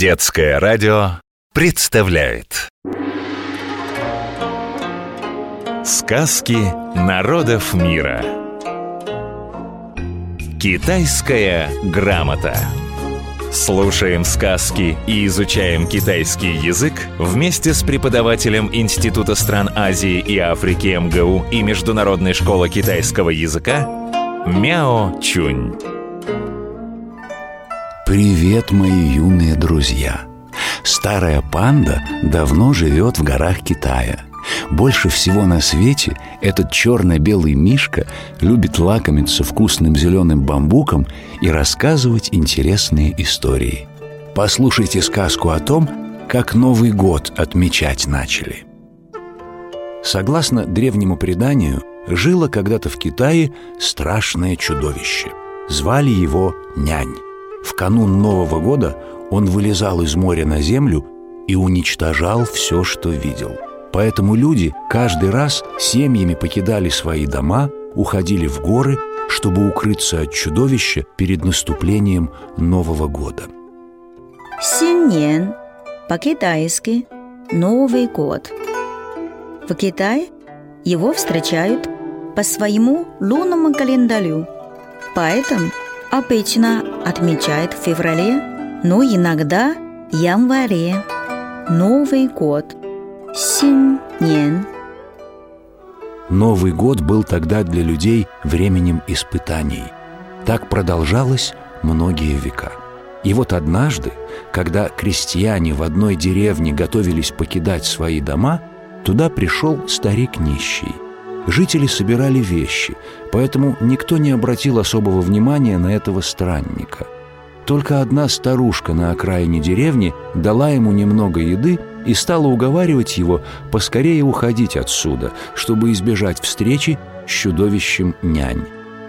Детское радио представляет. Сказки народов мира. Китайская грамота. Слушаем сказки и изучаем китайский язык вместе с преподавателем Института стран Азии и Африки МГУ и Международной школы китайского языка Мяо Чунь. Привет, мои юные друзья! Старая панда давно живет в горах Китая. Больше всего на свете этот черно-белый мишка любит лакомиться вкусным зеленым бамбуком и рассказывать интересные истории. Послушайте сказку о том, как Новый год отмечать начали. Согласно древнему преданию, жило когда-то в Китае страшное чудовище. Звали его Нянь. В канун Нового года он вылезал из моря на землю и уничтожал все, что видел. Поэтому люди каждый раз семьями покидали свои дома, уходили в горы, чтобы укрыться от чудовища перед наступлением Нового года. Синьен по-китайски Новый год. В Китае его встречают по своему лунному календарю, поэтому обычно отмечают в феврале, но иногда январе. Новый год. Синьян. Новый год был тогда для людей временем испытаний. Так продолжалось многие века. И вот однажды, когда крестьяне в одной деревне готовились покидать свои дома, туда пришел старик нищий. Жители собирали вещи, поэтому никто не обратил особого внимания на этого странника. Только одна старушка на окраине деревни дала ему немного еды и стала уговаривать его поскорее уходить отсюда, чтобы избежать встречи с чудовищем нянь.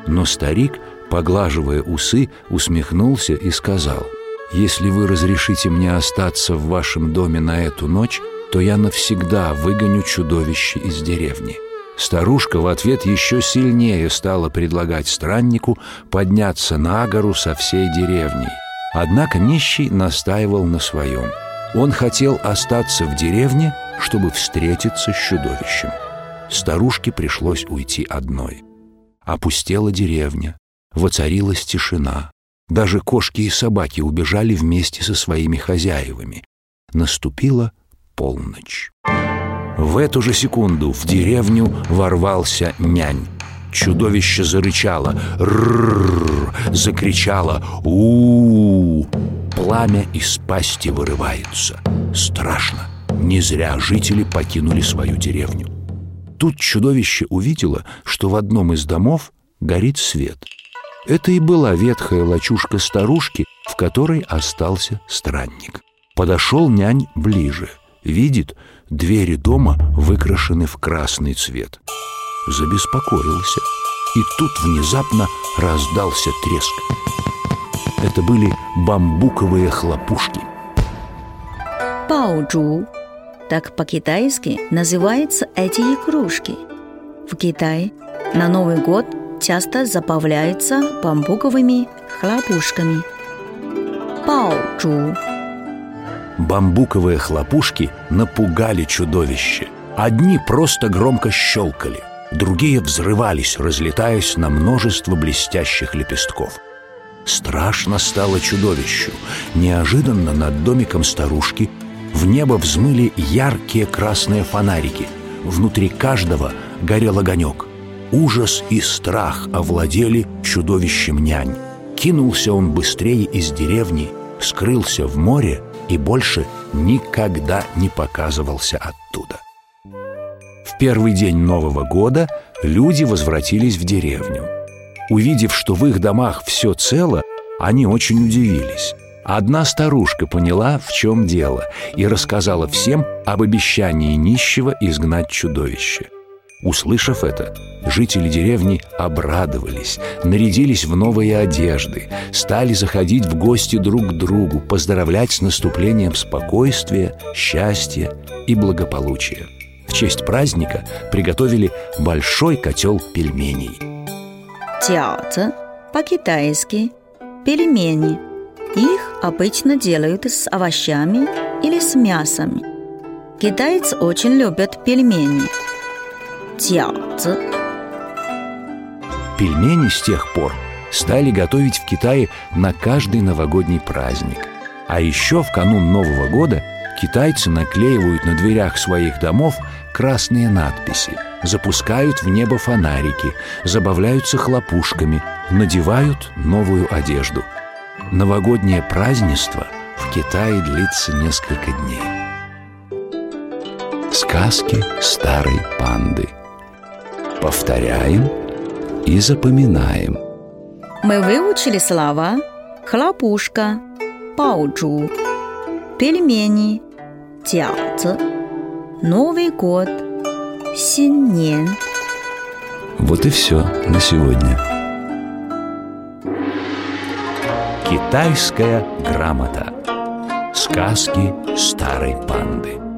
Но старик, поглаживая усы, усмехнулся и сказал, «Если вы разрешите мне остаться в вашем доме на эту ночь, то я навсегда выгоню чудовище из деревни». Старушка в ответ еще сильнее стала предлагать страннику подняться на гору со всей деревней. Однако нищий настаивал на своем. Он хотел остаться в деревне, чтобы встретиться с чудовищем. Старушке пришлось уйти одной. Опустела деревня, воцарилась тишина. Даже кошки и собаки убежали вместе со своими хозяевами. Наступила полночь. В эту же секунду в деревню ворвался нянь. Чудовище зарычало, ррррр, закричало у, -у, -у Пламя из пасти вырывается. Страшно. Не зря жители покинули свою деревню. Тут чудовище увидело, что в одном из домов горит свет. Это и была ветхая лачушка старушки, в которой остался странник. Подошел нянь ближе. Видит, двери дома выкрашены в красный цвет. Забеспокоился. И тут внезапно раздался треск. Это были бамбуковые хлопушки. Баоджу. Так по-китайски называются эти игрушки. В Китае на Новый год часто забавляются бамбуковыми хлопушками. Баоджу. Бамбуковые хлопушки напугали чудовище. Одни просто громко щелкали, другие взрывались, разлетаясь на множество блестящих лепестков. Страшно стало чудовищу. Неожиданно над домиком старушки в небо взмыли яркие красные фонарики. Внутри каждого горел огонек. Ужас и страх овладели чудовищем нянь. Кинулся он быстрее из деревни, скрылся в море и больше никогда не показывался оттуда. В первый день Нового года люди возвратились в деревню. Увидев, что в их домах все цело, они очень удивились. Одна старушка поняла, в чем дело, и рассказала всем об обещании нищего изгнать чудовище – Услышав это, жители деревни обрадовались, нарядились в новые одежды, стали заходить в гости друг к другу, поздравлять с наступлением спокойствия, счастья и благополучия. В честь праздника приготовили большой котел пельменей. Тяоцзы по-китайски пельмени. Их обычно делают с овощами или с мясом. Китайцы очень любят пельмени. Тяоцзы. Пельмени с тех пор стали готовить в Китае на каждый новогодний праздник. А еще в канун Нового года китайцы наклеивают на дверях своих домов красные надписи, запускают в небо фонарики, забавляются хлопушками, надевают новую одежду. Новогоднее празднество в Китае длится несколько дней. Сказки старой панды. Повторяем и запоминаем. Мы выучили слова хлопушка, паучу, пельмени, тяоцзы, Новый год, синьнен. Вот и все на сегодня. Китайская грамота. Сказки старой панды.